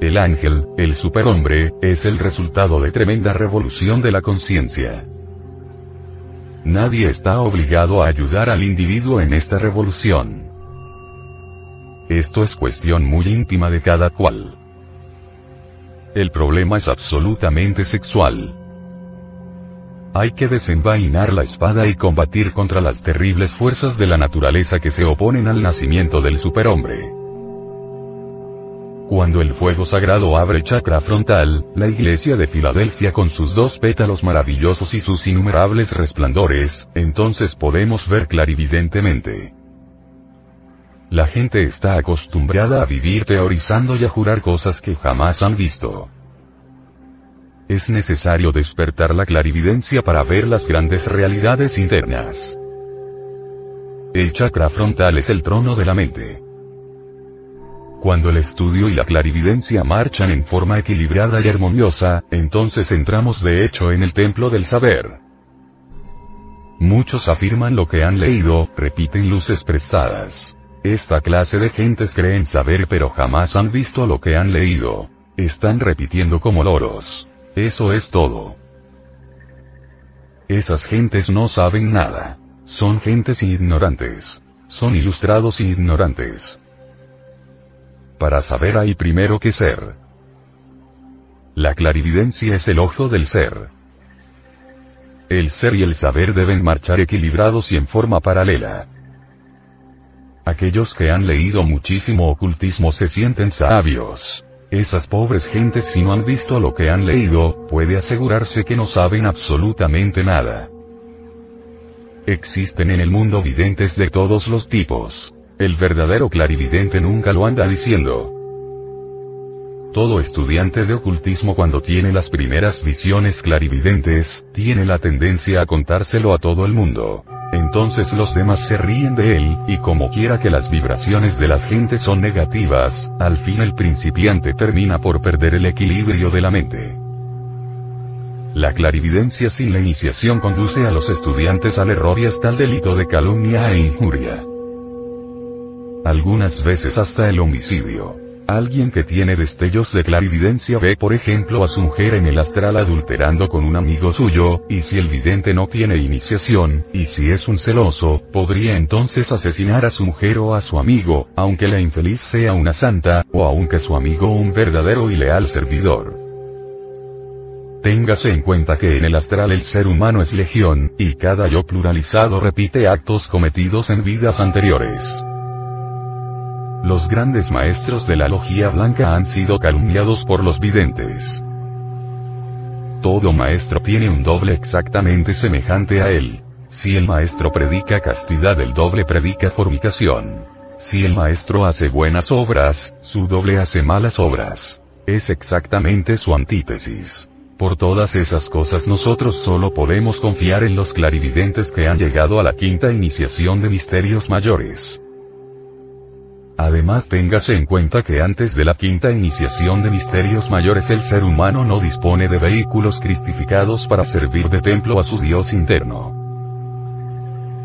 El ángel, el superhombre, es el resultado de tremenda revolución de la conciencia. Nadie está obligado a ayudar al individuo en esta revolución. Esto es cuestión muy íntima de cada cual. El problema es absolutamente sexual. Hay que desenvainar la espada y combatir contra las terribles fuerzas de la naturaleza que se oponen al nacimiento del superhombre. Cuando el fuego sagrado abre chakra frontal, la iglesia de Filadelfia con sus dos pétalos maravillosos y sus innumerables resplandores, entonces podemos ver clarividentemente. La gente está acostumbrada a vivir teorizando y a jurar cosas que jamás han visto es necesario despertar la clarividencia para ver las grandes realidades internas. El chakra frontal es el trono de la mente. Cuando el estudio y la clarividencia marchan en forma equilibrada y armoniosa, entonces entramos de hecho en el templo del saber. Muchos afirman lo que han leído, repiten luces prestadas. Esta clase de gentes creen saber pero jamás han visto lo que han leído. Están repitiendo como loros. Eso es todo. Esas gentes no saben nada. Son gentes ignorantes. Son ilustrados ignorantes. Para saber hay primero que ser. La clarividencia es el ojo del ser. El ser y el saber deben marchar equilibrados y en forma paralela. Aquellos que han leído muchísimo ocultismo se sienten sabios. Esas pobres gentes si no han visto lo que han leído, puede asegurarse que no saben absolutamente nada. Existen en el mundo videntes de todos los tipos. El verdadero clarividente nunca lo anda diciendo. Todo estudiante de ocultismo cuando tiene las primeras visiones clarividentes, tiene la tendencia a contárselo a todo el mundo. Entonces los demás se ríen de él, y como quiera que las vibraciones de las gentes son negativas, al fin el principiante termina por perder el equilibrio de la mente. La clarividencia sin la iniciación conduce a los estudiantes al error y hasta el delito de calumnia e injuria. Algunas veces hasta el homicidio. Alguien que tiene destellos de clarividencia ve por ejemplo a su mujer en el astral adulterando con un amigo suyo, y si el vidente no tiene iniciación, y si es un celoso, podría entonces asesinar a su mujer o a su amigo, aunque la infeliz sea una santa, o aunque su amigo un verdadero y leal servidor. Téngase en cuenta que en el astral el ser humano es legión, y cada yo pluralizado repite actos cometidos en vidas anteriores. Los grandes maestros de la logía blanca han sido calumniados por los videntes. Todo maestro tiene un doble exactamente semejante a él. Si el maestro predica castidad, el doble predica fornicación. Si el maestro hace buenas obras, su doble hace malas obras. Es exactamente su antítesis. Por todas esas cosas nosotros solo podemos confiar en los clarividentes que han llegado a la quinta iniciación de misterios mayores. Además téngase en cuenta que antes de la quinta iniciación de misterios mayores el ser humano no dispone de vehículos cristificados para servir de templo a su Dios interno.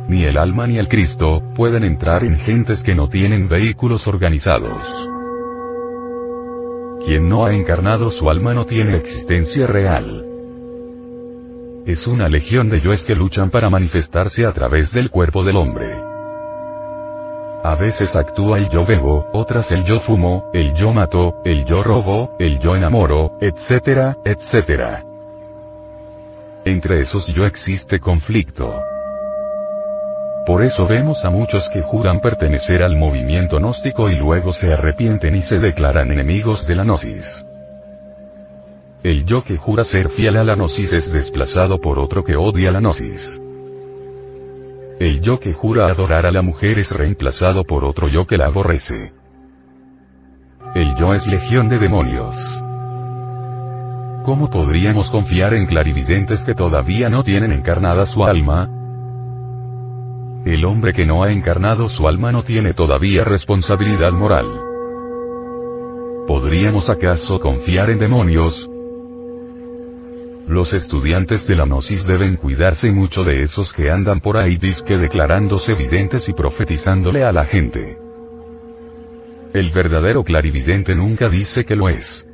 Ni el alma ni el Cristo pueden entrar en gentes que no tienen vehículos organizados. Quien no ha encarnado su alma no tiene existencia real. Es una legión de yoes que luchan para manifestarse a través del cuerpo del hombre. A veces actúa el yo bebo, otras el yo fumo, el yo mato, el yo robo, el yo enamoro, etcétera, etcétera. Entre esos yo existe conflicto. Por eso vemos a muchos que juran pertenecer al movimiento gnóstico y luego se arrepienten y se declaran enemigos de la gnosis. El yo que jura ser fiel a la gnosis es desplazado por otro que odia la gnosis. El yo que jura adorar a la mujer es reemplazado por otro yo que la aborrece. El yo es legión de demonios. ¿Cómo podríamos confiar en clarividentes que todavía no tienen encarnada su alma? El hombre que no ha encarnado su alma no tiene todavía responsabilidad moral. ¿Podríamos acaso confiar en demonios? Los estudiantes de la gnosis deben cuidarse mucho de esos que andan por ahí disque declarándose videntes y profetizándole a la gente. El verdadero clarividente nunca dice que lo es.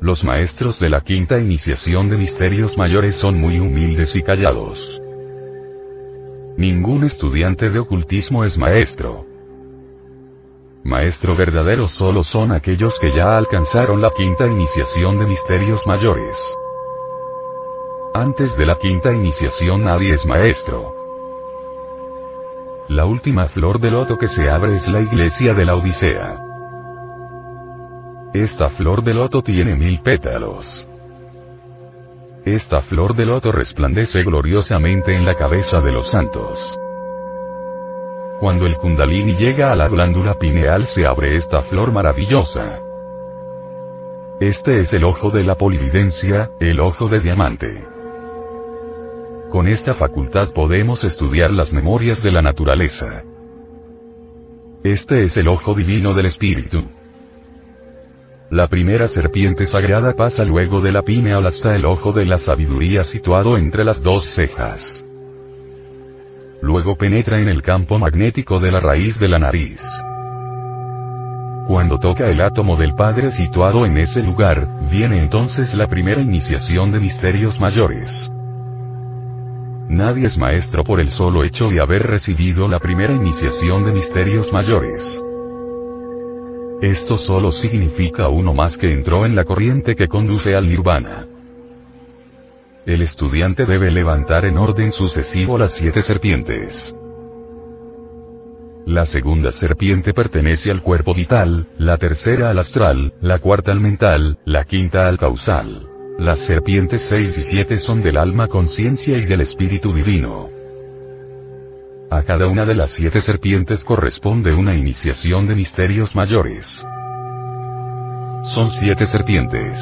Los maestros de la quinta iniciación de misterios mayores son muy humildes y callados. Ningún estudiante de ocultismo es maestro. Maestro verdadero solo son aquellos que ya alcanzaron la quinta iniciación de misterios mayores. Antes de la quinta iniciación nadie es maestro. La última flor de loto que se abre es la iglesia de la Odisea. Esta flor de loto tiene mil pétalos. Esta flor de loto resplandece gloriosamente en la cabeza de los santos. Cuando el kundalini llega a la glándula pineal se abre esta flor maravillosa. Este es el ojo de la polividencia, el ojo de diamante. Con esta facultad podemos estudiar las memorias de la naturaleza. Este es el ojo divino del espíritu. La primera serpiente sagrada pasa luego de la pineal hasta el ojo de la sabiduría situado entre las dos cejas luego penetra en el campo magnético de la raíz de la nariz. Cuando toca el átomo del Padre situado en ese lugar, viene entonces la primera iniciación de misterios mayores. Nadie es maestro por el solo hecho de haber recibido la primera iniciación de misterios mayores. Esto solo significa uno más que entró en la corriente que conduce al nirvana. El estudiante debe levantar en orden sucesivo las siete serpientes. La segunda serpiente pertenece al cuerpo vital, la tercera al astral, la cuarta al mental, la quinta al causal. Las serpientes 6 y 7 son del alma conciencia y del espíritu divino. A cada una de las siete serpientes corresponde una iniciación de misterios mayores. Son siete serpientes.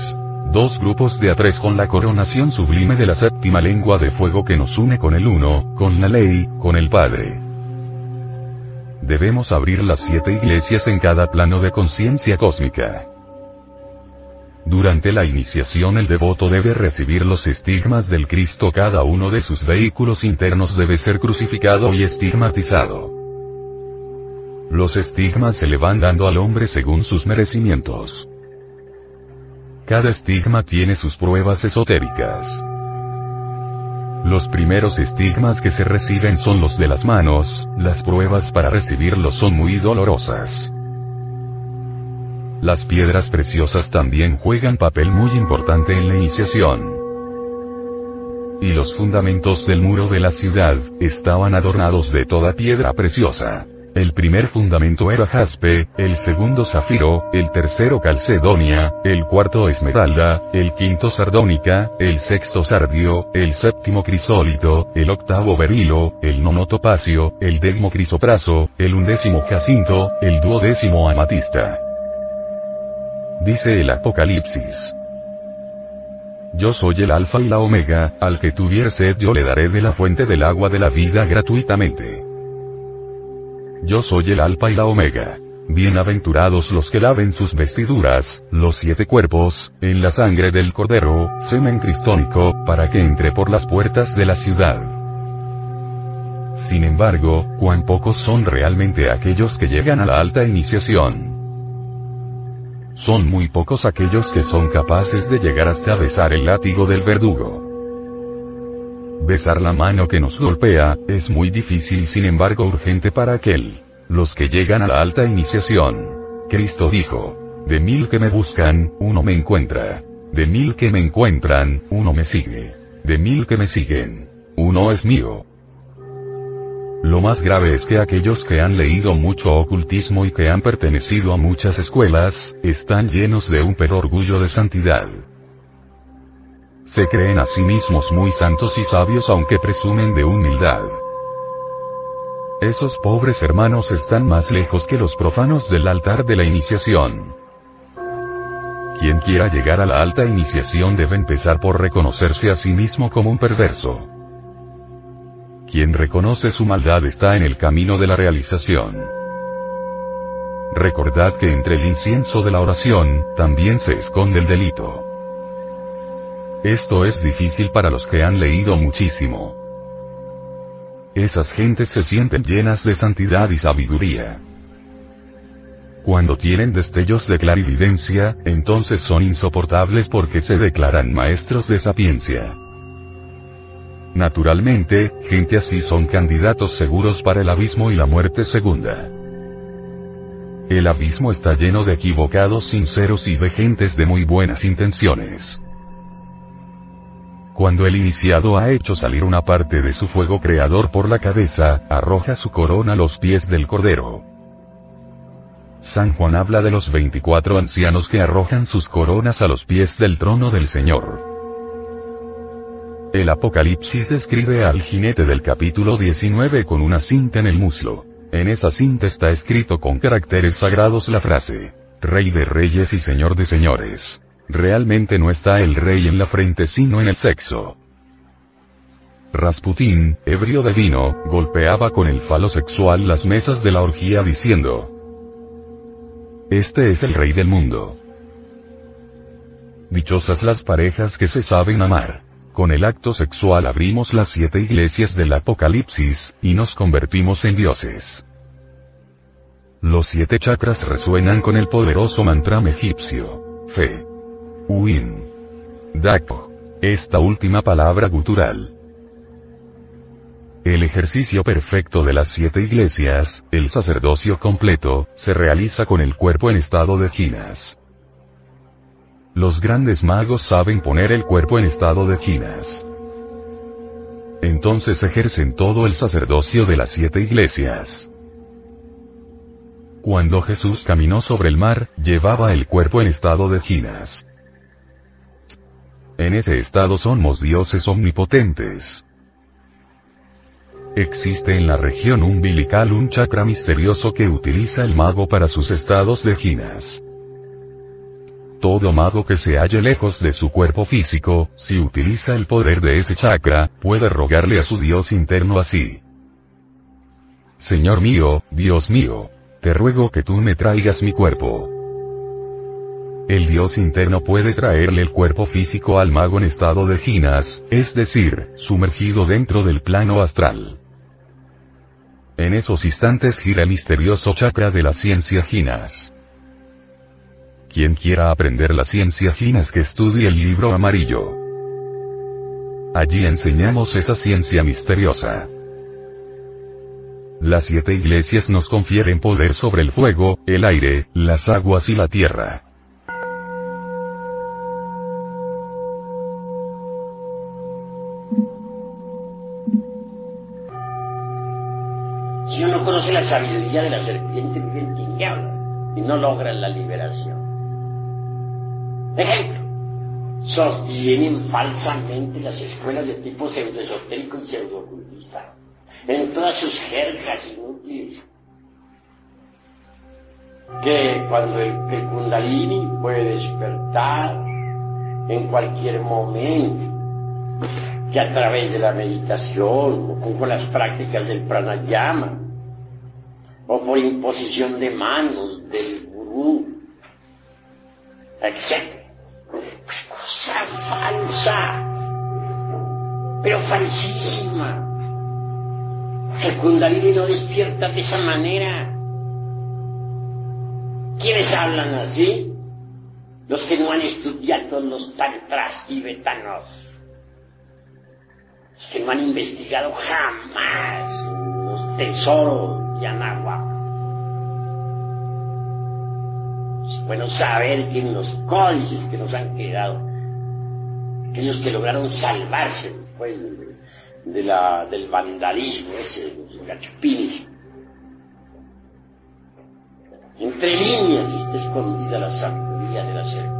Dos grupos de a tres con la coronación sublime de la séptima lengua de fuego que nos une con el uno, con la ley, con el Padre. Debemos abrir las siete iglesias en cada plano de conciencia cósmica. Durante la iniciación el devoto debe recibir los estigmas del Cristo, cada uno de sus vehículos internos debe ser crucificado y estigmatizado. Los estigmas se le van dando al hombre según sus merecimientos. Cada estigma tiene sus pruebas esotéricas. Los primeros estigmas que se reciben son los de las manos, las pruebas para recibirlos son muy dolorosas. Las piedras preciosas también juegan papel muy importante en la iniciación. Y los fundamentos del muro de la ciudad, estaban adornados de toda piedra preciosa. El primer fundamento era jaspe, el segundo zafiro, el tercero calcedonia, el cuarto esmeralda, el quinto sardónica, el sexto sardio, el séptimo crisólito, el octavo berilo, el nono topacio, el décimo crisopraso, el undécimo jacinto, el duodécimo amatista. Dice el Apocalipsis. Yo soy el alfa y la omega, al que tuviere sed yo le daré de la fuente del agua de la vida gratuitamente. Yo soy el Alfa y la Omega. Bienaventurados los que laven sus vestiduras, los siete cuerpos, en la sangre del Cordero, semen cristónico, para que entre por las puertas de la ciudad. Sin embargo, cuán pocos son realmente aquellos que llegan a la alta iniciación. Son muy pocos aquellos que son capaces de llegar hasta besar el látigo del verdugo. Besar la mano que nos golpea, es muy difícil sin embargo urgente para aquel. Los que llegan a la alta iniciación. Cristo dijo, de mil que me buscan, uno me encuentra. De mil que me encuentran, uno me sigue. De mil que me siguen, uno es mío. Lo más grave es que aquellos que han leído mucho ocultismo y que han pertenecido a muchas escuelas, están llenos de un per orgullo de santidad. Se creen a sí mismos muy santos y sabios aunque presumen de humildad. Esos pobres hermanos están más lejos que los profanos del altar de la iniciación. Quien quiera llegar a la alta iniciación debe empezar por reconocerse a sí mismo como un perverso. Quien reconoce su maldad está en el camino de la realización. Recordad que entre el incienso de la oración, también se esconde el delito. Esto es difícil para los que han leído muchísimo. Esas gentes se sienten llenas de santidad y sabiduría. Cuando tienen destellos de clarividencia, entonces son insoportables porque se declaran maestros de sapiencia. Naturalmente, gente así son candidatos seguros para el abismo y la muerte segunda. El abismo está lleno de equivocados sinceros y de gentes de muy buenas intenciones. Cuando el iniciado ha hecho salir una parte de su fuego creador por la cabeza, arroja su corona a los pies del Cordero. San Juan habla de los 24 ancianos que arrojan sus coronas a los pies del trono del Señor. El Apocalipsis describe al jinete del capítulo 19 con una cinta en el muslo. En esa cinta está escrito con caracteres sagrados la frase, Rey de Reyes y Señor de Señores. Realmente no está el rey en la frente sino en el sexo. Rasputín, ebrio de vino, golpeaba con el falo sexual las mesas de la orgía diciendo, Este es el rey del mundo. Dichosas las parejas que se saben amar. Con el acto sexual abrimos las siete iglesias del Apocalipsis, y nos convertimos en dioses. Los siete chakras resuenan con el poderoso mantra egipcio. Fe. Win. Daco. Esta última palabra gutural. El ejercicio perfecto de las siete iglesias, el sacerdocio completo, se realiza con el cuerpo en estado de ginas. Los grandes magos saben poner el cuerpo en estado de ginas. Entonces ejercen todo el sacerdocio de las siete iglesias. Cuando Jesús caminó sobre el mar, llevaba el cuerpo en estado de ginas. En ese estado somos dioses omnipotentes. Existe en la región umbilical un chakra misterioso que utiliza el mago para sus estados de ginas. Todo mago que se halle lejos de su cuerpo físico, si utiliza el poder de ese chakra, puede rogarle a su Dios interno así. Señor mío, Dios mío, te ruego que tú me traigas mi cuerpo. El dios interno puede traerle el cuerpo físico al mago en estado de ginas, es decir, sumergido dentro del plano astral. En esos instantes gira el misterioso chakra de la ciencia Ginas. Quien quiera aprender la ciencia Ginas que estudie el libro amarillo. Allí enseñamos esa ciencia misteriosa. Las siete iglesias nos confieren poder sobre el fuego, el aire, las aguas y la tierra. Si uno conoce la sabiduría de la serpiente, vive en y no logra la liberación. Ejemplo, sostienen falsamente las escuelas de tipo pseudoesotérico y pseudocultista en todas sus jergas inútiles. Que cuando el, el Kundalini puede despertar en cualquier momento, que a través de la meditación o con las prácticas del pranayama, o por imposición de manos del gurú, etc. Pues cosa falsa, pero falsísima. El Kundalini no despierta de esa manera. ¿Quiénes hablan así? Los que no han estudiado los tantras tibetanos. Que no han investigado jamás los tesoros de Anagua. Es bueno saber que los códices que nos han quedado, aquellos que lograron salvarse, pues, del vandalismo, ese, los gachupines. Entre líneas está escondida la sabiduría de la serpiente.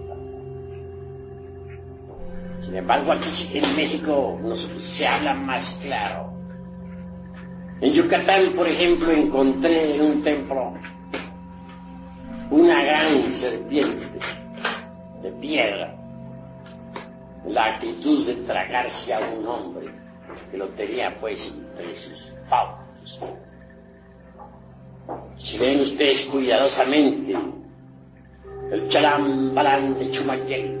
Sin embargo, aquí en México se habla más claro. En Yucatán, por ejemplo, encontré en un templo una gran serpiente de piedra, la actitud de tragarse a un hombre que lo tenía pues entre sus pautas. Si ven ustedes cuidadosamente el chalambalán de Chumaquel,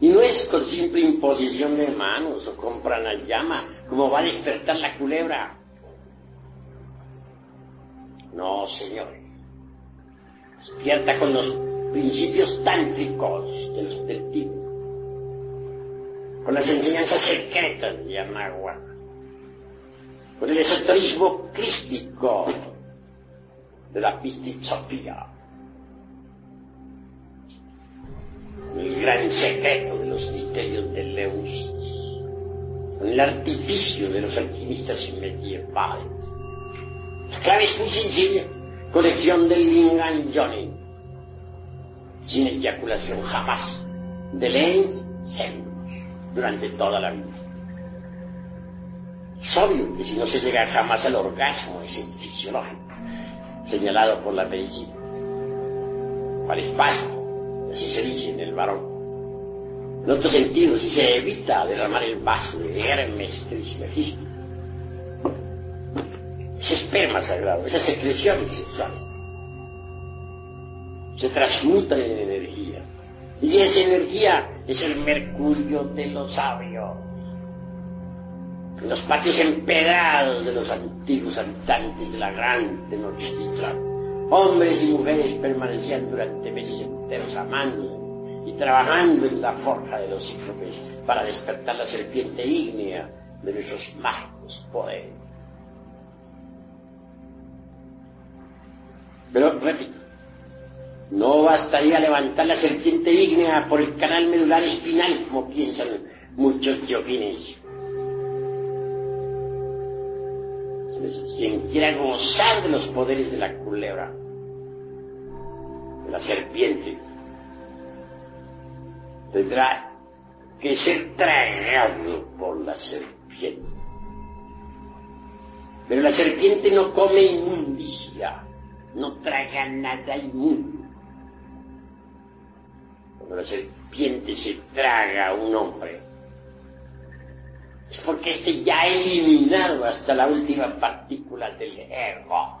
Y no es con simple imposición de manos o con llama como va a despertar la culebra. No, señor. Despierta con los principios tántricos del, del tipo, con las enseñanzas secretas de Anahuac con el esoterismo crístico de la pistizofía, el gran secreto de los misterios de Leus, con el artificio de los alquimistas medievales. La clave es muy sencilla, colección del Lingan Johnny, sin eyaculación jamás, de siempre, durante toda la vida. Es obvio que si no se llega jamás al orgasmo ese fisiológico, señalado por la medicina, al espacio, así se dice en el varón. En otro sentido, si se evita derramar el vaso de Hermes Trismegisto, ese esperma sagrado, esas secreciones sexuales, se transmutan en energía. Y esa energía es el mercurio de los sabios en los patios empedrados de los antiguos habitantes de la gran Tenochtitlan, hombres y mujeres permanecían durante meses enteros amando y trabajando en la forja de los cíclopes para despertar la serpiente ígnea de nuestros mágicos poderes. Pero, repito, no bastaría levantar la serpiente ígnea por el canal medular espinal, como piensan muchos yoguines. Quien quiera gozar de los poderes de la culebra, la serpiente, tendrá que ser tragado por la serpiente. Pero la serpiente no come inmundicia, no traga nada inmundo. Cuando la serpiente se traga a un hombre, es porque éste ya ha eliminado hasta la última partícula del ego.